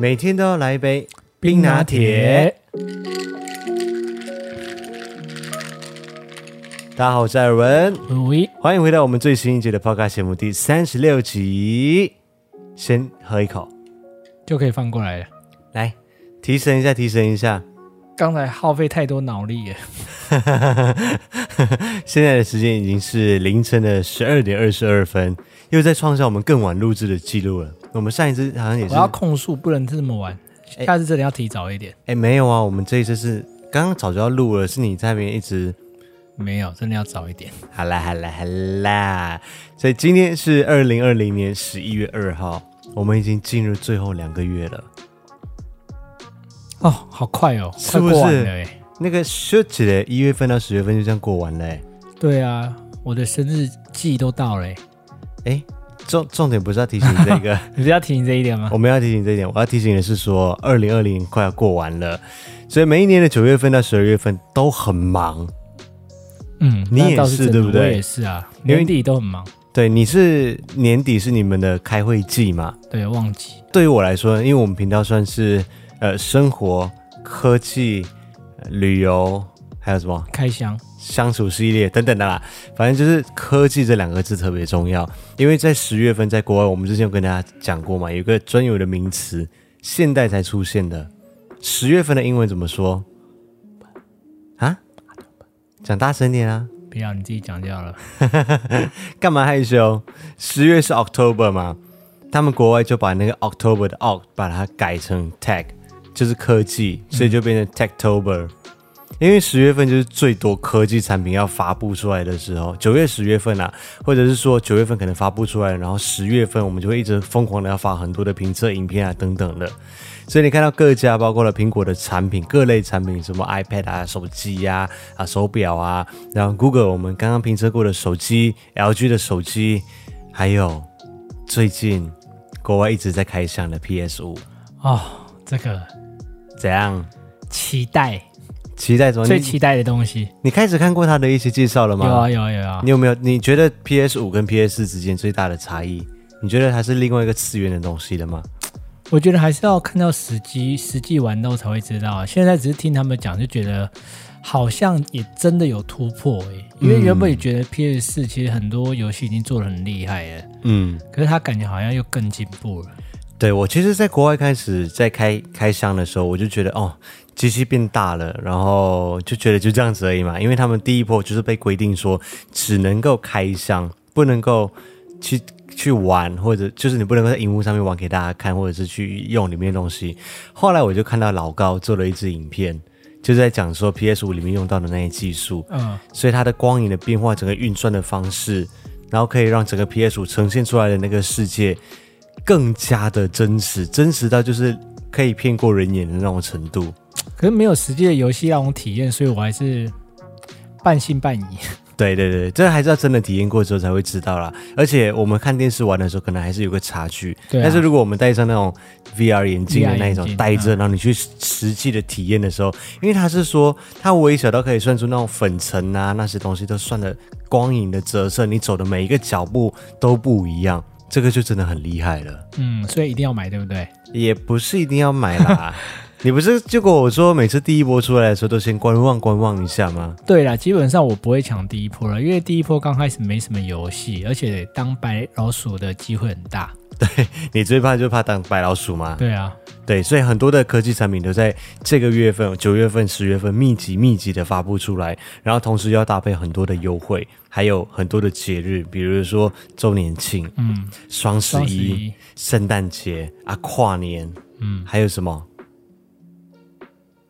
每天都要来一杯冰拿铁。大家好，我是艾尔文，欢迎回到我们最新一集的 Podcast 节目第三十六集。先喝一口，就可以放过来了。来，提神一下，提神一下。刚才耗费太多脑力了。现在的时间已经是凌晨的十二点二十二分，又在创下我们更晚录制的记录了。我们上一次好像也是。我要控诉，不能这么晚，下次真的要提早一点。哎，没有啊，我们这一次是刚刚早就要录了，是你在那边一直。没有，真的要早一点。好啦，好啦，好啦。所以今天是二零二零年十一月二号，我们已经进入最后两个月了。哦，好快哦，是不是？那个说起来，一月份到十月份就这样过完了。对啊，我的生日季都到了。哎，重重点不是要提醒这个，你是要提醒这一点吗？我们要提醒这一点，我要提醒的是说，二零二零快要过完了，所以每一年的九月份到十二月份都很忙。嗯，你也是对不对？我也是啊，年底都很忙。对，你是年底是你们的开会季嘛？对，旺季。对于我来说，因为我们频道算是呃生活、科技、旅游，还有什么开箱、相处系列等等的啦。反正就是科技这两个字特别重要，因为在十月份在国外，我们之前有跟大家讲过嘛，有一个专有的名词，现代才出现的。十月份的英文怎么说？啊讲大声点啊！不要，你自己讲就好了。干嘛害羞？十月是 October 嘛？他们国外就把那个 October 的 Oct 把它改成 Tech，就是科技，所以就变成 Techtober。嗯。因为十月份就是最多科技产品要发布出来的时候，九月、十月份啊，或者是说九月份可能发布出来，然后十月份我们就会一直疯狂的要发很多的评测影片啊等等的。所以你看到各家包括了苹果的产品，各类产品，什么 iPad 啊、手机呀、啊、啊手表啊，然后 Google 我们刚刚评测过的手机，LG 的手机，还有最近国外一直在开箱的 PS 五哦，这个怎样？期待，期待什么？最期待的东西。你开始看过他的一些介绍了吗？有啊，有啊，有啊。你有没有？你觉得 PS 五跟 PS 四之间最大的差异？你觉得它是另外一个次元的东西了吗？我觉得还是要看到实际实际玩到才会知道。现在只是听他们讲，就觉得好像也真的有突破诶。因为原本也觉得 PS 四其实很多游戏已经做的很厉害了，嗯，可是他感觉好像又更进步了。对，我其实，在国外开始在开开箱的时候，我就觉得哦，机器变大了，然后就觉得就这样子而已嘛。因为他们第一波就是被规定说只能够开箱，不能够去。去玩，或者就是你不能够在荧幕上面玩给大家看，或者是去用里面的东西。后来我就看到老高做了一支影片，就是在讲说 PS 五里面用到的那些技术，嗯，所以它的光影的变化，整个运算的方式，然后可以让整个 PS 五呈现出来的那个世界更加的真实，真实到就是可以骗过人眼的那种程度。可是没有实际的游戏让我体验，所以我还是半信半疑。对对对，这还是要真的体验过之后才会知道啦。而且我们看电视玩的时候，可能还是有个差距。对啊。但是如果我们戴上那种 VR 眼镜的那一种戴着，然后你去实际的体验的时候，因为他是说它微小到可以算出那种粉尘啊那些东西都算的光影的折射，你走的每一个脚步都不一样，这个就真的很厉害了。嗯，所以一定要买，对不对？也不是一定要买啦。你不是就跟我说，每次第一波出来的时候都先观望观望一下吗？对啦，基本上我不会抢第一波了，因为第一波刚开始没什么游戏，而且当白老鼠的机会很大。对，你最怕就怕当白老鼠吗？对啊，对，所以很多的科技产品都在这个月份，九月份、十月份密集密集的发布出来，然后同时要搭配很多的优惠，还有很多的节日，比如说周年庆、嗯，双十一、圣诞节啊，跨年，嗯，还有什么？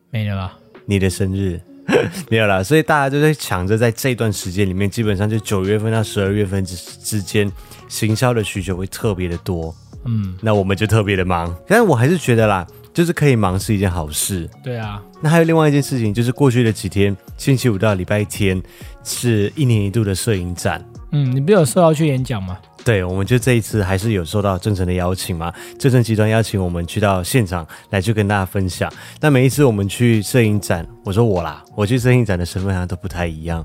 没了吧？你的生日 没有了，所以大家就在抢着在这段时间里面，基本上就九月份到十二月份之之间，行销的需求会特别的多。嗯，那我们就特别的忙。但是我还是觉得啦，就是可以忙是一件好事。对啊。那还有另外一件事情，就是过去的几天，星期五到礼拜天是一年一度的摄影展。嗯，你不有受邀去演讲吗？对，我们就这一次还是有受到正成的邀请嘛，正成集团邀请我们去到现场来去跟大家分享。那每一次我们去摄影展，我说我啦，我去摄影展的身份好像都不太一样。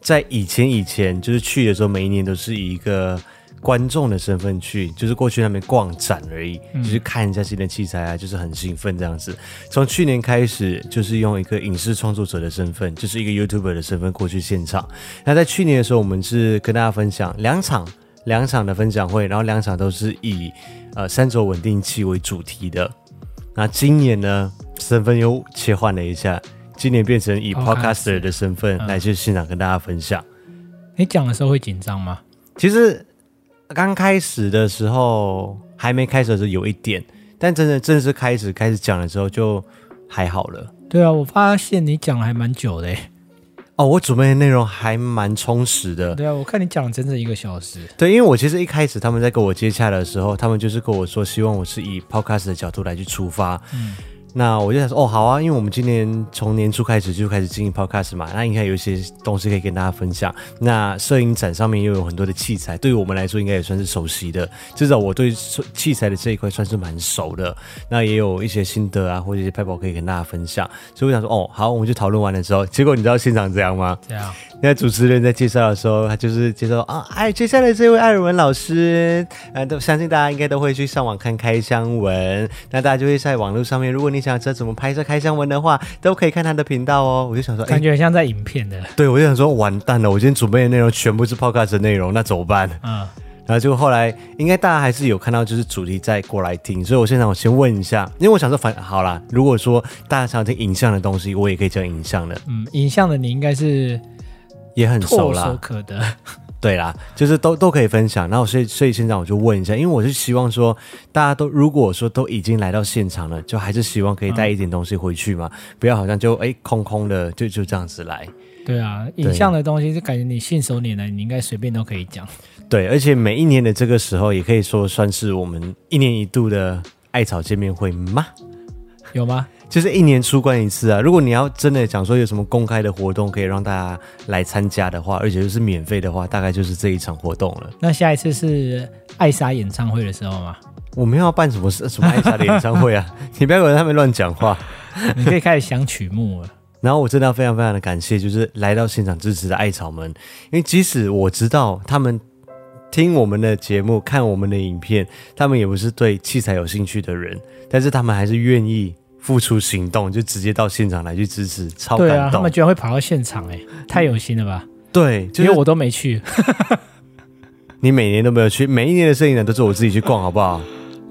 在以前以前就是去的时候，每一年都是以一个观众的身份去，就是过去那边逛展而已，嗯、就是看一下新的器材啊，就是很兴奋这样子。从去年开始，就是用一个影视创作者的身份，就是一个 YouTuber 的身份过去现场。那在去年的时候，我们是跟大家分享两场两场的分享会，然后两场都是以呃三轴稳定器为主题的。那今年呢，身份又切换了一下，今年变成以 Podcaster 的身份来去现场跟大家分享。你讲的时候会紧张吗？其实。刚开始的时候，还没开始的时候有一点，但真的正式开始开始讲的时候就还好了。对啊，我发现你讲了还蛮久的。哦，我准备的内容还蛮充实的。对啊，我看你讲了整整一个小时。对，因为我其实一开始他们在跟我接洽的时候，他们就是跟我说，希望我是以 Podcast 的角度来去出发。嗯。那我就想说，哦，好啊，因为我们今年从年初开始就开始经营 Podcast 嘛，那应该有一些东西可以跟大家分享。那摄影展上面又有很多的器材，对于我们来说应该也算是熟悉的，至少我对器材的这一块算是蛮熟的。那也有一些心得啊，或者一些拍宝可以跟大家分享。所以我想说，哦，好，我们就讨论完了之后，结果你知道现场怎样吗？这样。那主持人在介绍的时候，他就是介绍啊，哎，接下来这位艾尔文老师，啊，都相信大家应该都会去上网看开箱文，那大家就会在网络上面，如果你想知道怎么拍摄开箱文的话，都可以看他的频道哦。我就想说，感觉很像在影片的。对，我就想说，完蛋了，我今天准备的内容全部是 Podcast 的内容，那怎么办？嗯，然后结果后来应该大家还是有看到，就是主题再过来听，所以我现在我先问一下，因为我想说反，好啦，如果说大家想要听影像的东西，我也可以讲影像的。嗯，影像的你应该是。也很熟啦，唾手可得，对啦，就是都都可以分享。然后所以所以现在我就问一下，因为我是希望说大家都如果说都已经来到现场了，就还是希望可以带一点东西回去嘛，嗯、不要好像就哎空空的就就这样子来。对啊，影像的东西就感觉你信手拈来，你应该随便都可以讲。对，而且每一年的这个时候，也可以说算是我们一年一度的艾草见面会吗？有吗？就是一年出关一次啊！如果你要真的讲说有什么公开的活动可以让大家来参加的话，而且又是免费的话，大概就是这一场活动了。那下一次是艾莎演唱会的时候吗？我们要办什么什么艾莎的演唱会啊？你不要在他们乱讲话。你可以开始想曲目了。然后我真的要非常非常的感谢，就是来到现场支持的艾草们，因为即使我知道他们听我们的节目、看我们的影片，他们也不是对器材有兴趣的人，但是他们还是愿意。付出行动，就直接到现场来去支持，超感动。对啊，他们居然会跑到现场，哎，太有心了吧？对，就是、因为我都没去。你每年都没有去，每一年的摄影展都是我自己去逛，好不好？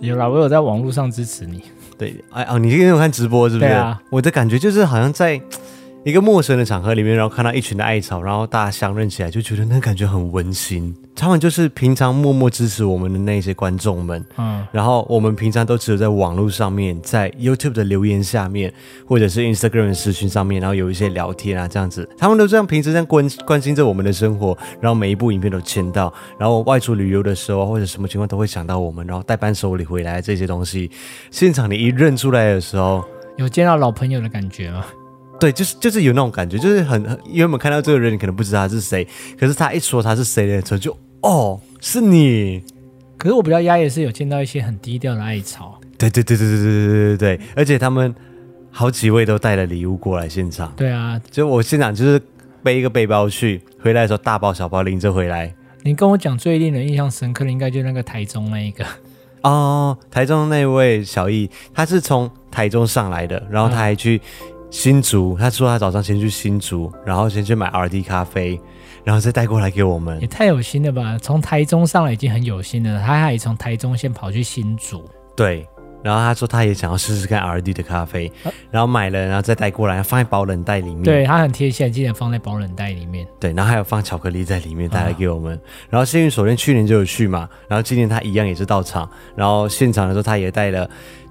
有啦，我有在网络上支持你。对，哎哦，你今天有看直播是不是？对啊。我的感觉就是好像在一个陌生的场合里面，然后看到一群的艾草，然后大家相认起来，就觉得那感觉很温馨。他们就是平常默默支持我们的那些观众们，嗯，然后我们平常都只有在网络上面，在 YouTube 的留言下面，或者是 Instagram 的私讯上面，然后有一些聊天啊这样子，他们都这样平时这样关关心着我们的生活，然后每一部影片都签到，然后外出旅游的时候或者什么情况都会想到我们，然后带伴手礼回来这些东西，现场你一认出来的时候，有见到老朋友的感觉吗？对，就是就是有那种感觉，就是很很，因为我们看到这个人，你可能不知道他是谁，可是他一说他是谁的时候，就。哦，是你。可是我比较压抑的是有见到一些很低调的爱巢。对对对对对对对对对对，而且他们好几位都带了礼物过来现场。对啊，就我现场就是背一个背包去，回来的时候大包小包拎着回来。你跟我讲最令人印象深刻的，应该就是那个台中那一个。哦，台中那位小易，他是从台中上来的，然后他还去新竹，他说他早上先去新竹，然后先去买 RD 咖啡。然后再带过来给我们，也太有心了吧！从台中上来已经很有心了，他还从台中先跑去新竹。对，然后他说他也想要试试看 RD 的咖啡，啊、然后买了，然后再带过来，放在保冷袋里面。对，他很贴心，记得放在保冷袋里面。对，然后还有放巧克力在里面带来给我们。啊、然后幸运手链去年就有去嘛，然后今年他一样也是到场，然后现场的时候他也带了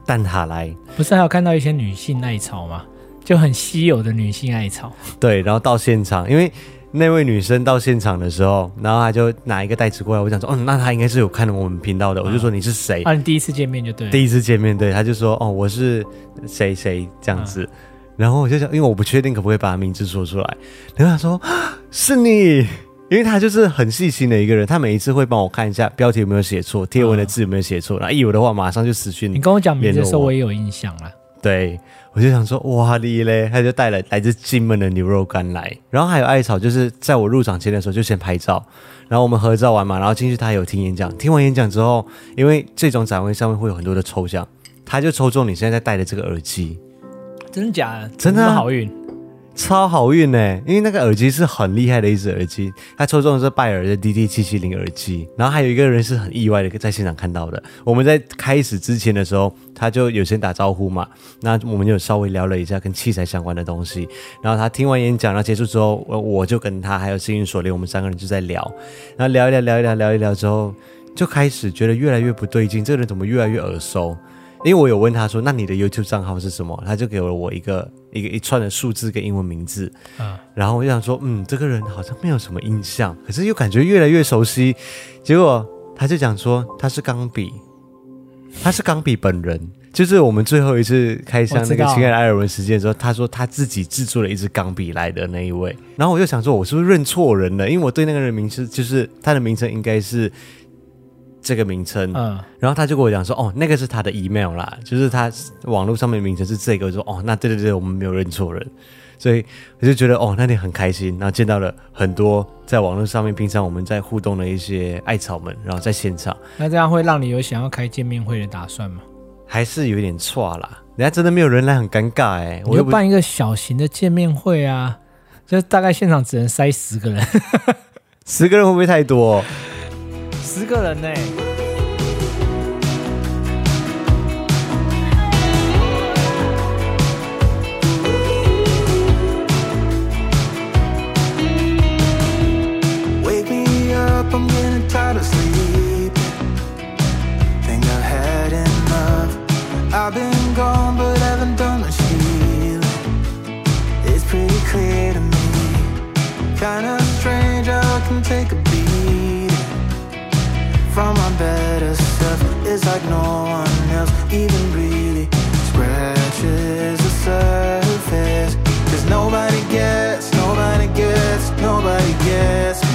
蛋挞来。不是还有看到一些女性艾草吗？就很稀有的女性艾草。对，然后到现场，因为。那位女生到现场的时候，然后她就拿一个袋子过来，我想说，哦，那她应该是有看我们频道的，我就说你是谁？啊，你第一次见面就对，第一次见面对，她就说，哦，我是谁谁这样子，然后我就想，因为我不确定可不可以把她名字说出来，然后她说是你，因为她就是很细心的一个人，她每一次会帮我看一下标题有没有写错，贴文的字有没有写错，然后一有的话马上就私讯你。你跟我讲名字的时候，我也有印象了。对，我就想说，哇哩嘞，他就带了来自金门的牛肉干来，然后还有艾草，就是在我入场前的时候就先拍照，然后我们合照完嘛，然后进去他有听演讲，听完演讲之后，因为这种展位上面会有很多的抽奖，他就抽中你现在在戴的这个耳机，真的假的？真的啊，好运。超好运呢，因为那个耳机是很厉害的一只耳机，他抽中的是拜耳的 DD 七七零耳机。然后还有一个人是很意外的，在现场看到的。我们在开始之前的时候，他就有先打招呼嘛，那我们就稍微聊了一下跟器材相关的东西。然后他听完演讲，然后结束之后，我我就跟他还有幸运锁链，我们三个人就在聊。然后聊一聊，聊一聊，聊一聊之后，就开始觉得越来越不对劲，这个人怎么越来越耳熟？因为我有问他说：“那你的 YouTube 账号是什么？”他就给了我一个一个一串的数字跟英文名字。嗯，然后我就想说：“嗯，这个人好像没有什么印象，可是又感觉越来越熟悉。”结果他就讲说：“他是钢笔，他是钢笔本人。”就是我们最后一次开箱那个亲爱的艾尔文事件的时候，他说他自己制作了一支钢笔来的那一位。然后我就想说：“我是不是认错人了？”因为我对那个人名字就是他的名称应该是。这个名称，嗯，然后他就跟我讲说，哦，那个是他的 email 啦，就是他网络上面的名称是这个，我说，哦，那对对对，我们没有认错人，所以我就觉得，哦，那天很开心，然后见到了很多在网络上面平常我们在互动的一些艾草们，然后在现场，那这样会让你有想要开见面会的打算吗？还是有点错啦，人家真的没有人来，很尴尬哎，我就办一个小型的见面会啊，就大概现场只能塞十个人，十个人会不会太多？十个人呢、欸。I've been gone but haven't done much healing. It's pretty clear to me. Kinda strange I can take a Found my better self. It's like no one else even really scratches the surface. Cause nobody gets, nobody gets, nobody gets.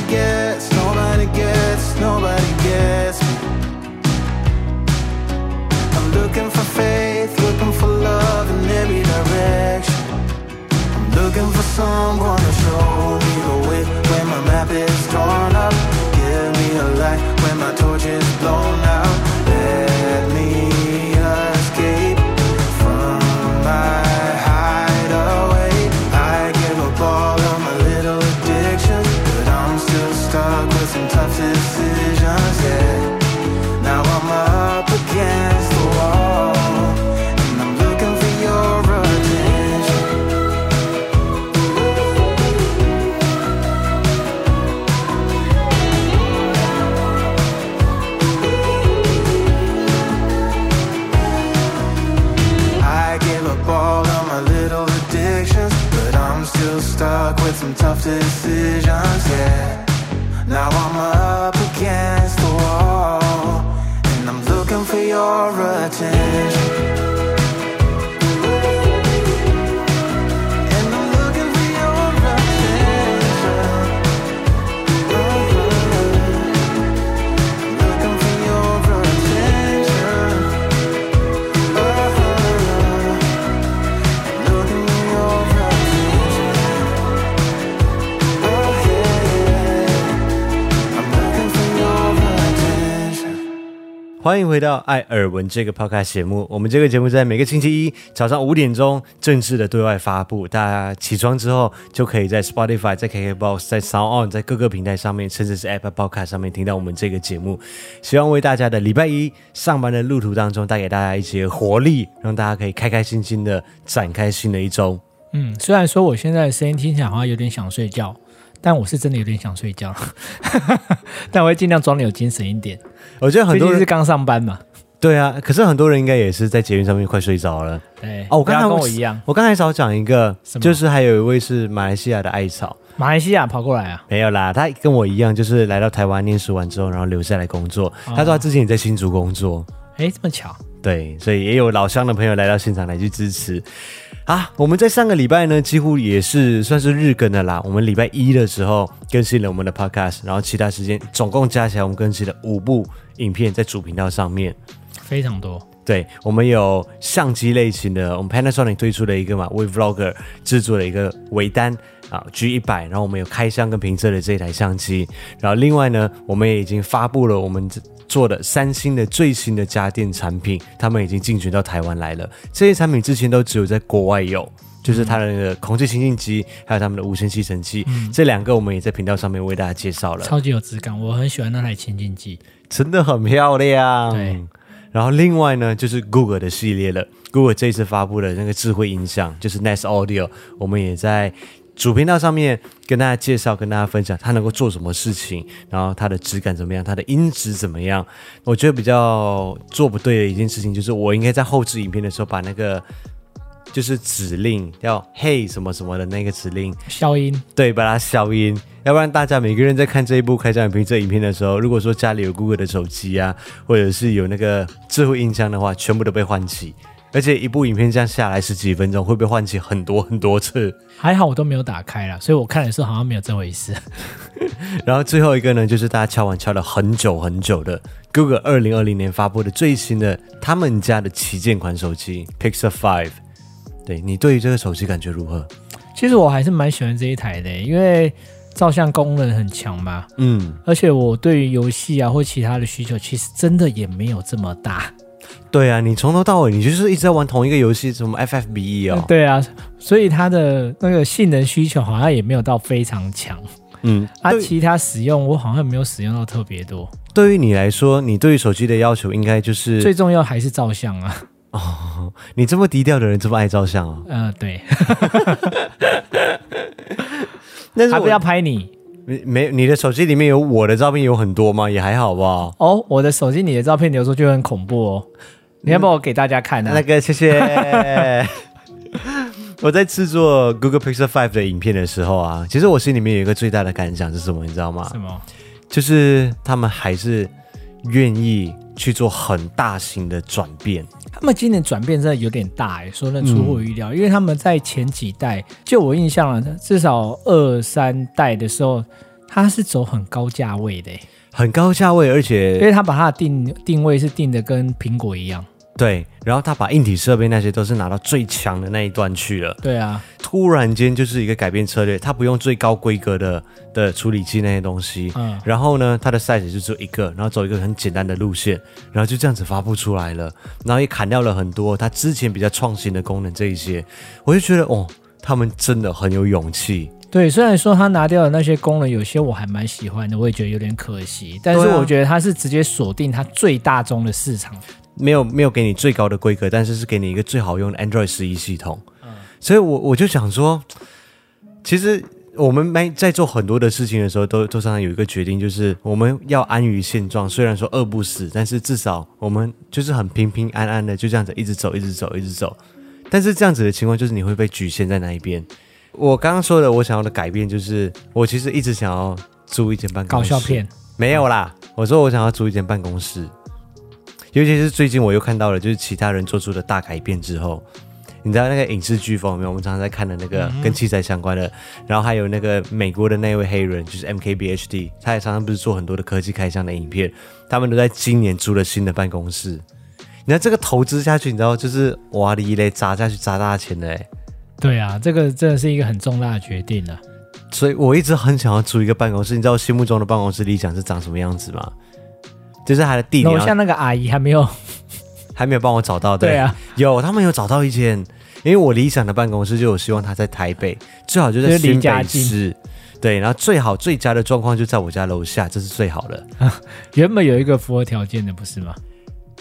nobody gets, nobody gets, nobody gets me. I'm looking for faith, looking for love in every direction. I'm looking for someone to show me the way when my map is torn up. stuck with some tough decisions, yeah. Now I'm up against the wall, and I'm looking for your attention. 欢迎回到艾尔文这个 podcast 节目。我们这个节目在每个星期一早上五点钟正式的对外发布，大家起床之后就可以在 Spotify、在 KKBox、在 Sound On、在各个平台上面，甚至是 Apple Podcast 上面听到我们这个节目。希望为大家的礼拜一上班的路途当中带给大家一些活力，让大家可以开开心心的展开新的一周。嗯，虽然说我现在的声音听起来好像有点想睡觉，但我是真的有点想睡觉，但我会尽量装的有精神一点。我觉得很多人是刚上班嘛，对啊，可是很多人应该也是在捷运上面快睡着了。对，哦，我刚才跟我一样，我刚才少讲一个，就是还有一位是马来西亚的艾草，马来西亚跑过来啊？没有啦，他跟我一样，就是来到台湾念书完之后，然后留下来工作。哦、他说他之前也在新竹工作，哎，这么巧。对，所以也有老乡的朋友来到现场来去支持。啊，我们在上个礼拜呢，几乎也是算是日更的啦。我们礼拜一的时候更新了我们的 podcast，然后其他时间总共加起来，我们更新了五部影片在主频道上面，非常多。对，我们有相机类型的，我们 Panasonic 推出了一个嘛为，Vlogger 制作了一个微单啊 G 一百，然后我们有开箱跟评测的这一台相机，然后另外呢，我们也已经发布了我们做的三星的最新的家电产品，他们已经进军到台湾来了。这些产品之前都只有在国外有，就是它的那个空气清净机，还有他们的无线吸尘器，嗯、这两个我们也在频道上面为大家介绍了。超级有质感，我很喜欢那台清净机，真的很漂亮。对，然后另外呢，就是 Google 的系列了。Google 这一次发布的那个智慧音响，就是 Nest Audio，我们也在。主频道上面跟大家介绍，跟大家分享它能够做什么事情，然后它的质感怎么样，它的音质怎么样。我觉得比较做不对的一件事情就是，我应该在后置影片的时候把那个就是指令要嘿什么什么的那个指令消音，对，把它消音，要不然大家每个人在看这一部开箱影片这影片的时候，如果说家里有 Google 的手机啊，或者是有那个智慧音箱的话，全部都被唤起。而且一部影片这样下来十几分钟，会被唤起很多很多次。还好我都没有打开啦，所以我看的时候好像没有这回事。然后最后一个呢，就是大家敲完敲了很久很久的 Google 二零二零年发布的最新的他们家的旗舰款手机 Pixel Five。对，你对于这个手机感觉如何？其实我还是蛮喜欢这一台的，因为照相功能很强嘛。嗯，而且我对于游戏啊或其他的需求，其实真的也没有这么大。对啊，你从头到尾你就是一直在玩同一个游戏，什么 FFBE 哦、嗯。对啊，所以它的那个性能需求好像也没有到非常强。嗯，啊，其他使用我好像没有使用到特别多。对于你来说，你对于手机的要求应该就是最重要还是照相啊。哦，你这么低调的人，这么爱照相啊？嗯、呃，对。那是还不要拍你。没没，你的手机里面有我的照片有很多吗？也还好吧。哦，我的手机里的照片有时候就很恐怖哦。你要不要我给大家看呢、啊？那个，谢谢。我在制作 Google Pixel 5的影片的时候啊，其实我心里面有一个最大的感想是什么？你知道吗？什么？就是他们还是愿意去做很大型的转变。他们今年转变真的有点大哎，说那出乎我预料，嗯、因为他们在前几代，就我印象了，至少二三代的时候，它是走很高价位的，很高价位，而且因为他把它的定定位是定的跟苹果一样。对，然后他把硬体设备那些都是拿到最强的那一段去了。对啊，突然间就是一个改变策略，他不用最高规格的的处理器那些东西。嗯，然后呢，他的 size 就只有一个，然后走一个很简单的路线，然后就这样子发布出来了。然后也砍掉了很多他之前比较创新的功能，这一些我就觉得哦，他们真的很有勇气。对，虽然说他拿掉的那些功能，有些我还蛮喜欢的，我也觉得有点可惜。但是我觉得他是直接锁定他最大宗的市场。没有没有给你最高的规格，但是是给你一个最好用的 Android 十一系统。嗯，所以我我就想说，其实我们没在做很多的事情的时候，都都常常有一个决定，就是我们要安于现状。虽然说饿不死，但是至少我们就是很平平安安的就这样子一直走，一直走，一直走。但是这样子的情况，就是你会被局限在那一边。我刚刚说的，我想要的改变，就是我其实一直想要租一间办公室。搞笑片没有啦，我说我想要租一间办公室。尤其是最近我又看到了，就是其他人做出的大改变之后，你知道那个影视飓风有没有？我们常常在看的那个跟器材相关的，然后还有那个美国的那位黑人，就是 MKBHD，他也常常不是做很多的科技开箱的影片，他们都在今年租了新的办公室。你看这个投资下去，你知道就是哇哩嘞砸下去砸大钱的哎。对啊，这个真的是一个很重大的决定了。所以我一直很想要租一个办公室，你知道我心目中的办公室理想是长什么样子吗？就是他的地点。楼下那个阿姨还没有，还没有帮我找到。对，对啊，有他们有找到一间，因为我理想的办公室就我希望他在台北，最好就在新北市。对，然后最好最佳的状况就在我家楼下，这是最好的。原本有一个符合条件的，不是吗？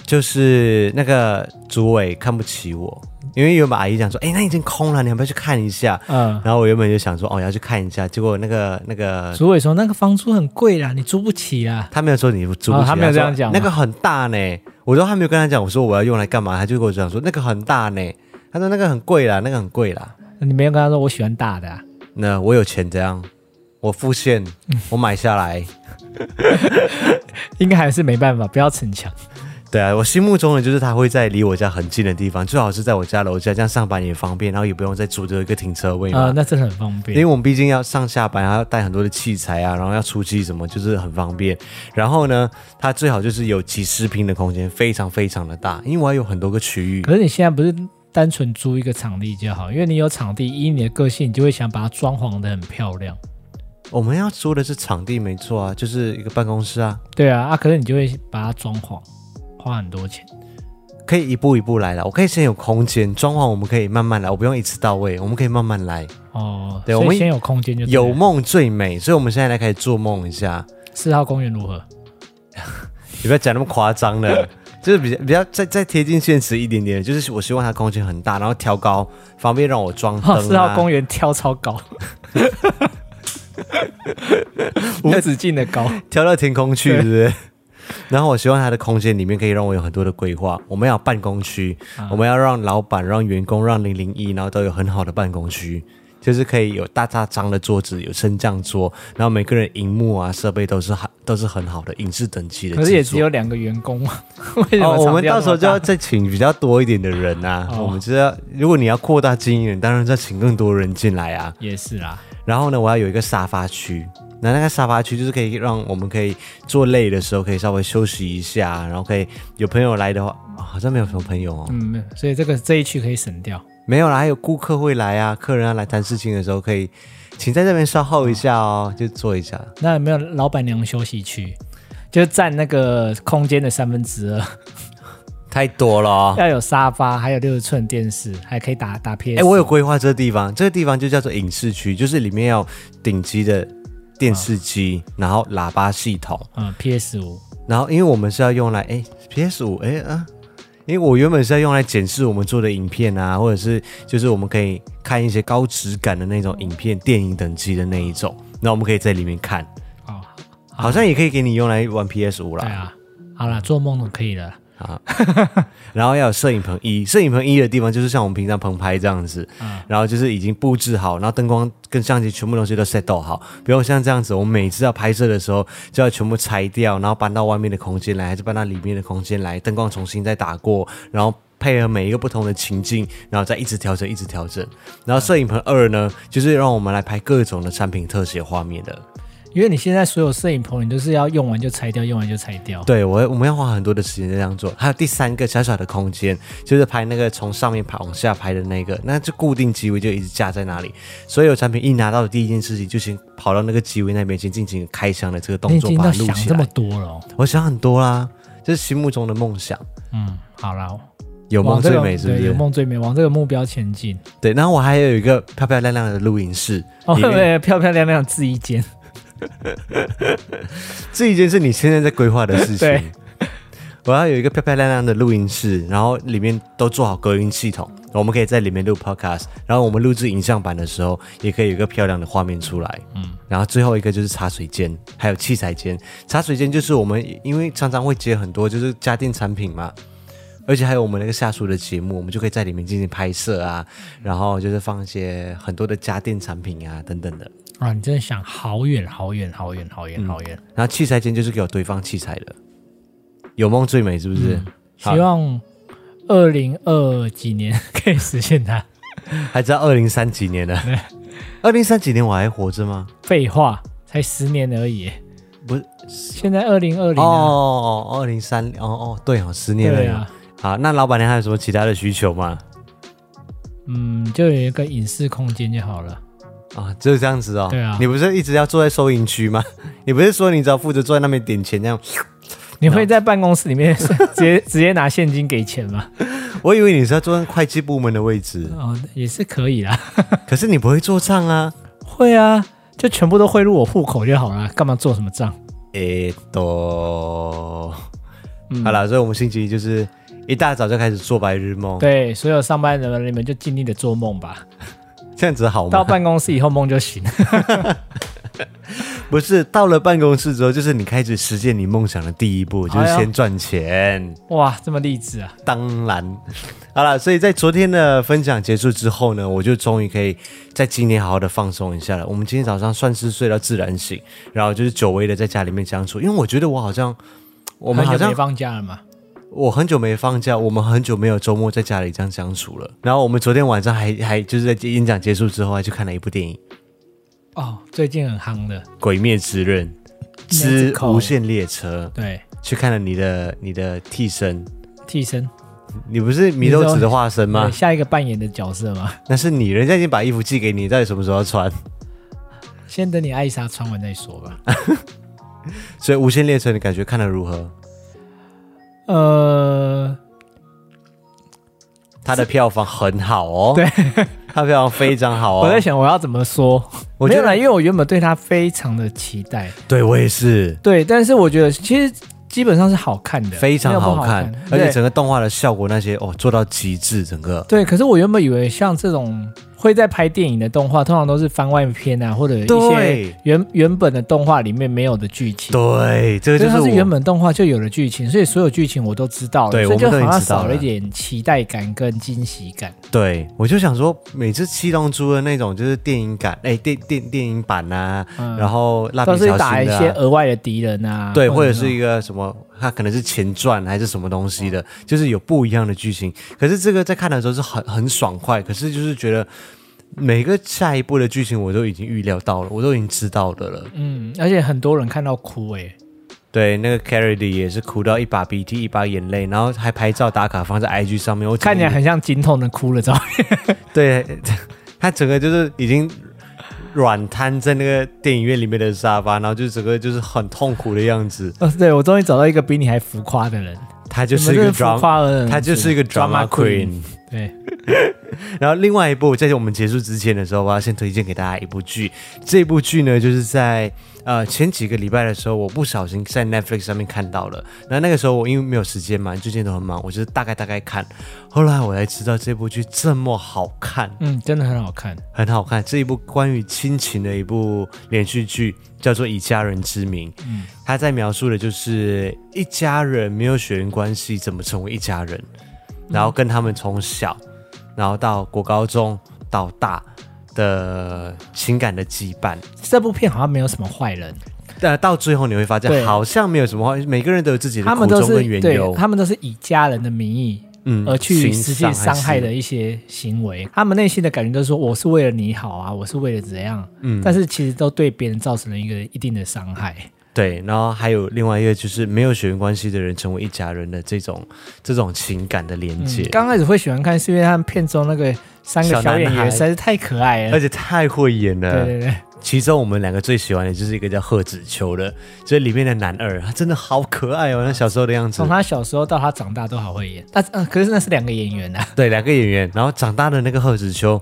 就是那个主委看不起我，因为原本阿姨讲说，哎，那已经空了，你要不要去看一下？嗯，然后我原本就想说，哦，要去看一下，结果那个那个主委说，那个房租很贵啦，你租不起啊。他没有说你租不起，哦，他没有这样讲。那个很大呢，我都还没有跟他讲，我说我要用来干嘛，他就跟我讲说那个很大呢。他说那个很贵啦，那个很贵啦。你没有跟他说我喜欢大的啊？那我有钱这样。我付现，我买下来，应该还是没办法，不要逞强。对啊，我心目中的就是他会在离我家很近的地方，最好是在我家楼下，这样上班也方便，然后也不用再租这一个停车位嘛。啊、呃，那真的很方便。因为我们毕竟要上下班，还要带很多的器材啊，然后要出去什么，就是很方便。然后呢，它最好就是有几十平的空间，非常非常的大，因为我还有很多个区域。可是你现在不是单纯租一个场地就好，因为你有场地，以你的个性，你就会想把它装潢的很漂亮。我们要租的是场地，没错啊，就是一个办公室啊。对啊，啊，可是你就会把它装潢，花很多钱。可以一步一步来了，我可以先有空间装潢，我们可以慢慢来，我不用一次到位，我们可以慢慢来。哦，对，我们先有空间就有梦最美，所以我们现在来开始做梦一下。四号公园如何？你不要讲那么夸张的，就是比较比较再再贴近现实一点点，就是我希望它空间很大，然后挑高，方便让我装灯啊。四号公园挑超高。无止境的高，挑到天空去，是不是？然后我希望它的空间里面可以让我有很多的规划。我们要办公区，啊、我们要让老板、让员工、让零零一，然后都有很好的办公区，就是可以有大大张的桌子，有升降桌，然后每个人荧幕啊、设备都是很都是很好的影视等级的。可是也只有两个员工啊。哦，我们到时候就要再请比较多一点的人啊。哦、我们知道，如果你要扩大经营，当然再请更多人进来啊。也是啊。然后呢，我要有一个沙发区，那那个沙发区就是可以让我们可以坐累的时候可以稍微休息一下，然后可以有朋友来的话，哦、好像没有什么朋友哦。嗯，没有，所以这个这一区可以省掉。没有啦，还有顾客会来啊，客人要来谈事情的时候可以请在这边稍候一下哦，就坐一下。那有没有老板娘休息区？就占那个空间的三分之二。太多了哦，要有沙发，还有六十寸电视，还可以打打 PS。哎，我有规划这个地方，这个地方就叫做影视区，就是里面要顶级的电视机，哦、然后喇叭系统，嗯，PS 五。然后因为我们是要用来，哎，PS 五，哎啊，因为我原本是要用来检视我们做的影片啊，或者是就是我们可以看一些高质感的那种影片、电影等级的那一种，那我们可以在里面看。哦，好像也可以给你用来玩 PS 五啦。对啊，好了，做梦都可以了。啊，然后要有摄影棚一，摄影棚一的地方就是像我们平常棚拍这样子，嗯、然后就是已经布置好，然后灯光跟相机全部东西都 set 好，不用像这样子，我们每次要拍摄的时候就要全部拆掉，然后搬到外面的空间来，还是搬到里面的空间来，灯光重新再打过，然后配合每一个不同的情境，然后再一直调整，一直调整。然后摄影棚二呢，就是让我们来拍各种的产品特写画面的。因为你现在所有摄影棚，你都是要用完就拆掉，用完就拆掉。对，我我们要花很多的时间这样做。还有第三个小小的空间，就是拍那个从上面拍往下拍的那个，那就固定机位就一直架在那里。所有产品一拿到的第一件事情，就先跑到那个机位那边，先进行开箱的这个动作，把它录起来。想这么多了哦，我想很多啦，这是心目中的梦想。嗯，好啦，有梦最美是不是？有梦最美，往这个目标前进。对，然后我还有一个漂漂亮亮的录音室，哦，对，漂漂亮亮自己间。这一件是你现在在规划的事情。对，我要有一个漂漂亮亮的录音室，然后里面都做好隔音系统，我们可以在里面录 podcast。然后我们录制影像版的时候，也可以有一个漂亮的画面出来。嗯，然后最后一个就是茶水间，还有器材间。茶水间就是我们因为常常会接很多就是家电产品嘛，而且还有我们那个下属的节目，我们就可以在里面进行拍摄啊，然后就是放一些很多的家电产品啊等等的。啊，你真的想好远好远好远好远好远。然后器材间就是给我堆放器材的，有梦最美，是不是？嗯、希望二零二几年可以实现它。还知道二零三几年呢？二零三几年我还活着吗？废话，才十年而已。不是，现在二零二零哦，二零三哦哦，对哦，十年了呀。啊、好，那老板娘还有什么其他的需求吗？嗯，就有一个影视空间就好了。啊，就是这样子哦。对啊，你不是一直要坐在收银区吗？你不是说你只要负责坐在那边点钱这样？你会在办公室里面 直接直接拿现金给钱吗？我以为你是要坐在会计部门的位置哦，也是可以啦。可是你不会做账啊？会啊，就全部都汇入我户口就好了，干嘛做什么账？诶，都、嗯、好了，所以我们星期一就是一大早就开始做白日梦。对，所有上班人们，你们就尽力的做梦吧。这样子好吗？到办公室以后梦就醒。不是，到了办公室之后，就是你开始实现你梦想的第一步，就是先赚钱。哇，这么励志啊！当然，好了，所以在昨天的分享结束之后呢，我就终于可以在今天好好的放松一下了。我们今天早上算是睡到自然醒，然后就是久违的在家里面相处，因为我觉得我好像，我们好像没放假了嘛。我很久没放假，我们很久没有周末在家里这样相处了。然后我们昨天晚上还还就是在演讲结束之后，还去看了一部电影。哦，最近很夯的《鬼灭之刃之无限列车》。对，去看了你的你的替身。替身？你不是米豆子的化身吗？下一个扮演的角色吗？那是你，人家已经把衣服寄给你，到底什么时候要穿？先等你艾莎穿完再说吧。所以《无限列车》你感觉看的如何？呃，它的票房很好哦。对，它票房非常好哦。我在想我要怎么说，我觉得因为我原本对它非常的期待。对，我也是。对，但是我觉得其实基本上是好看的，非常好看，好看，而且整个动画的效果那些哦做到极致，整个。对，可是我原本以为像这种。会在拍电影的动画，通常都是番外篇啊，或者一些原原本的动画里面没有的剧情。对，这个就是它是原本动画就有的剧情，所以所有剧情我都知道了，对，所以就好像少了一点期待感跟惊喜感。对，我就想说，每次七龙珠的那种就是电影感，哎，电电电影版啊，嗯、然后蜡笔小新、啊、都是打一些额外的敌人啊，对，或者是一个什么，它可能是前传还是什么东西的，就是有不一样的剧情。可是这个在看的时候是很很爽快，可是就是觉得。每个下一步的剧情我都已经预料到了，我都已经知道的了。嗯，而且很多人看到哭哎。对，那个 Carrie 也是哭到一把鼻涕一把眼泪，然后还拍照打卡放在 IG 上面。我看起来很像经痛的哭了照片。对，他整个就是已经软瘫在那个电影院里面的沙发，然后就整个就是很痛苦的样子。哦，对，我终于找到一个比你还浮夸的人。他就是一个他就是一个 drama queen。对。然后另外一部，在我们结束之前的时候，我要先推荐给大家一部剧。这部剧呢，就是在呃前几个礼拜的时候，我不小心在 Netflix 上面看到了。那那个时候我因为没有时间嘛，最近都很忙，我就是大概大概看。后来我才知道这部剧这么好看，嗯，真的很好看，很好看。这一部关于亲情的一部连续剧，叫做《以家人之名》。嗯，他在描述的就是一家人没有血缘关系怎么成为一家人，然后跟他们从小。然后到国高中到大的情感的羁绊，这部片好像没有什么坏人，但到最后你会发现好像没有什么坏，每个人都有自己的苦衷跟缘由，他们都是以家人的名义，嗯，而去实际伤害的一些行为，他们内心的感觉都是说我是为了你好啊，我是为了怎样，嗯，但是其实都对别人造成了一个一定的伤害。对，然后还有另外一个就是没有血缘关系的人成为一家人的这种这种情感的连接。嗯，刚开始会喜欢看，是因为他们片中那个三个小演员实在是太可爱了，而且太会演了。对对对，其中我们两个最喜欢的就是一个叫贺子秋的，就是里面的男二，他真的好可爱哦，那小时候的样子。从他小时候到他长大都好会演，但嗯，可是那是两个演员啊。对，两个演员，然后长大的那个贺子秋，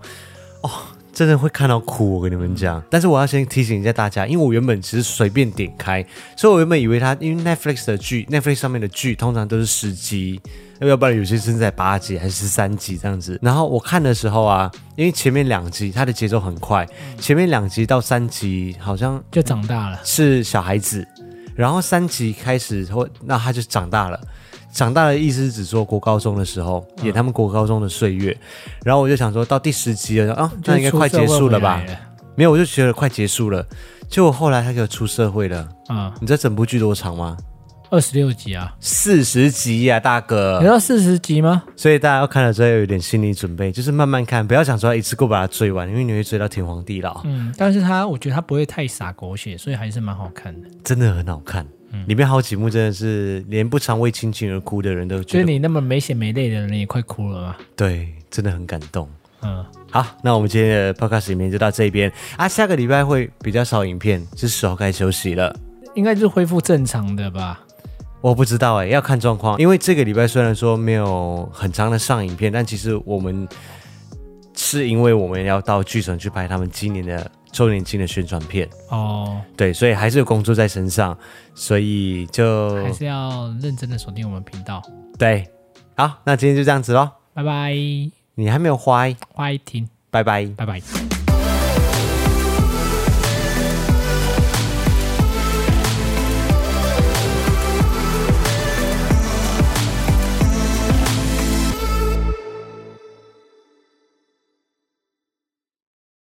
哦。真的会看到哭，我跟你们讲。但是我要先提醒一下大家，因为我原本只是随便点开，所以我原本以为它，因为 Netflix 的剧，Netflix 上面的剧通常都是十集，要不然有些甚至在八集还是十三集这样子。然后我看的时候啊，因为前面两集它的节奏很快，前面两集到三集好像就长大了，是小孩子，然后三集开始后，那他就长大了。长大的意思是指说国高中的时候演他们国高中的岁月，嗯、然后我就想说到第十集了啊，那应该快结束了吧？没有，我就觉得快结束了。结果后来他给我出社会了啊！嗯、你知道整部剧多长吗？二十六集啊，四十集呀、啊，大哥！你要四十集吗？所以大家要看了之后有点心理准备，就是慢慢看，不要想说一次过把它追完，因为你会追到天荒地老。嗯，但是他我觉得他不会太洒狗血，所以还是蛮好看的，真的很好看。嗯、里面好几幕真的是连不常为亲情而哭的人都觉得，就是你那么没血没泪的人也快哭了吗？对，真的很感动。嗯，好，那我们今天的 podcast 里面就到这边啊，下个礼拜会比较少影片，是时候该休息了，应该就是恢复正常的吧？我不知道哎，要看状况。因为这个礼拜虽然说没有很长的上影片，但其实我们是因为我们要到剧场去拍他们今年的周年庆的宣传片哦。对，所以还是有工作在身上，所以就还是要认真的锁定我们频道。对，好，那今天就这样子喽，拜拜。你还没有花，花一听，拜拜，拜拜。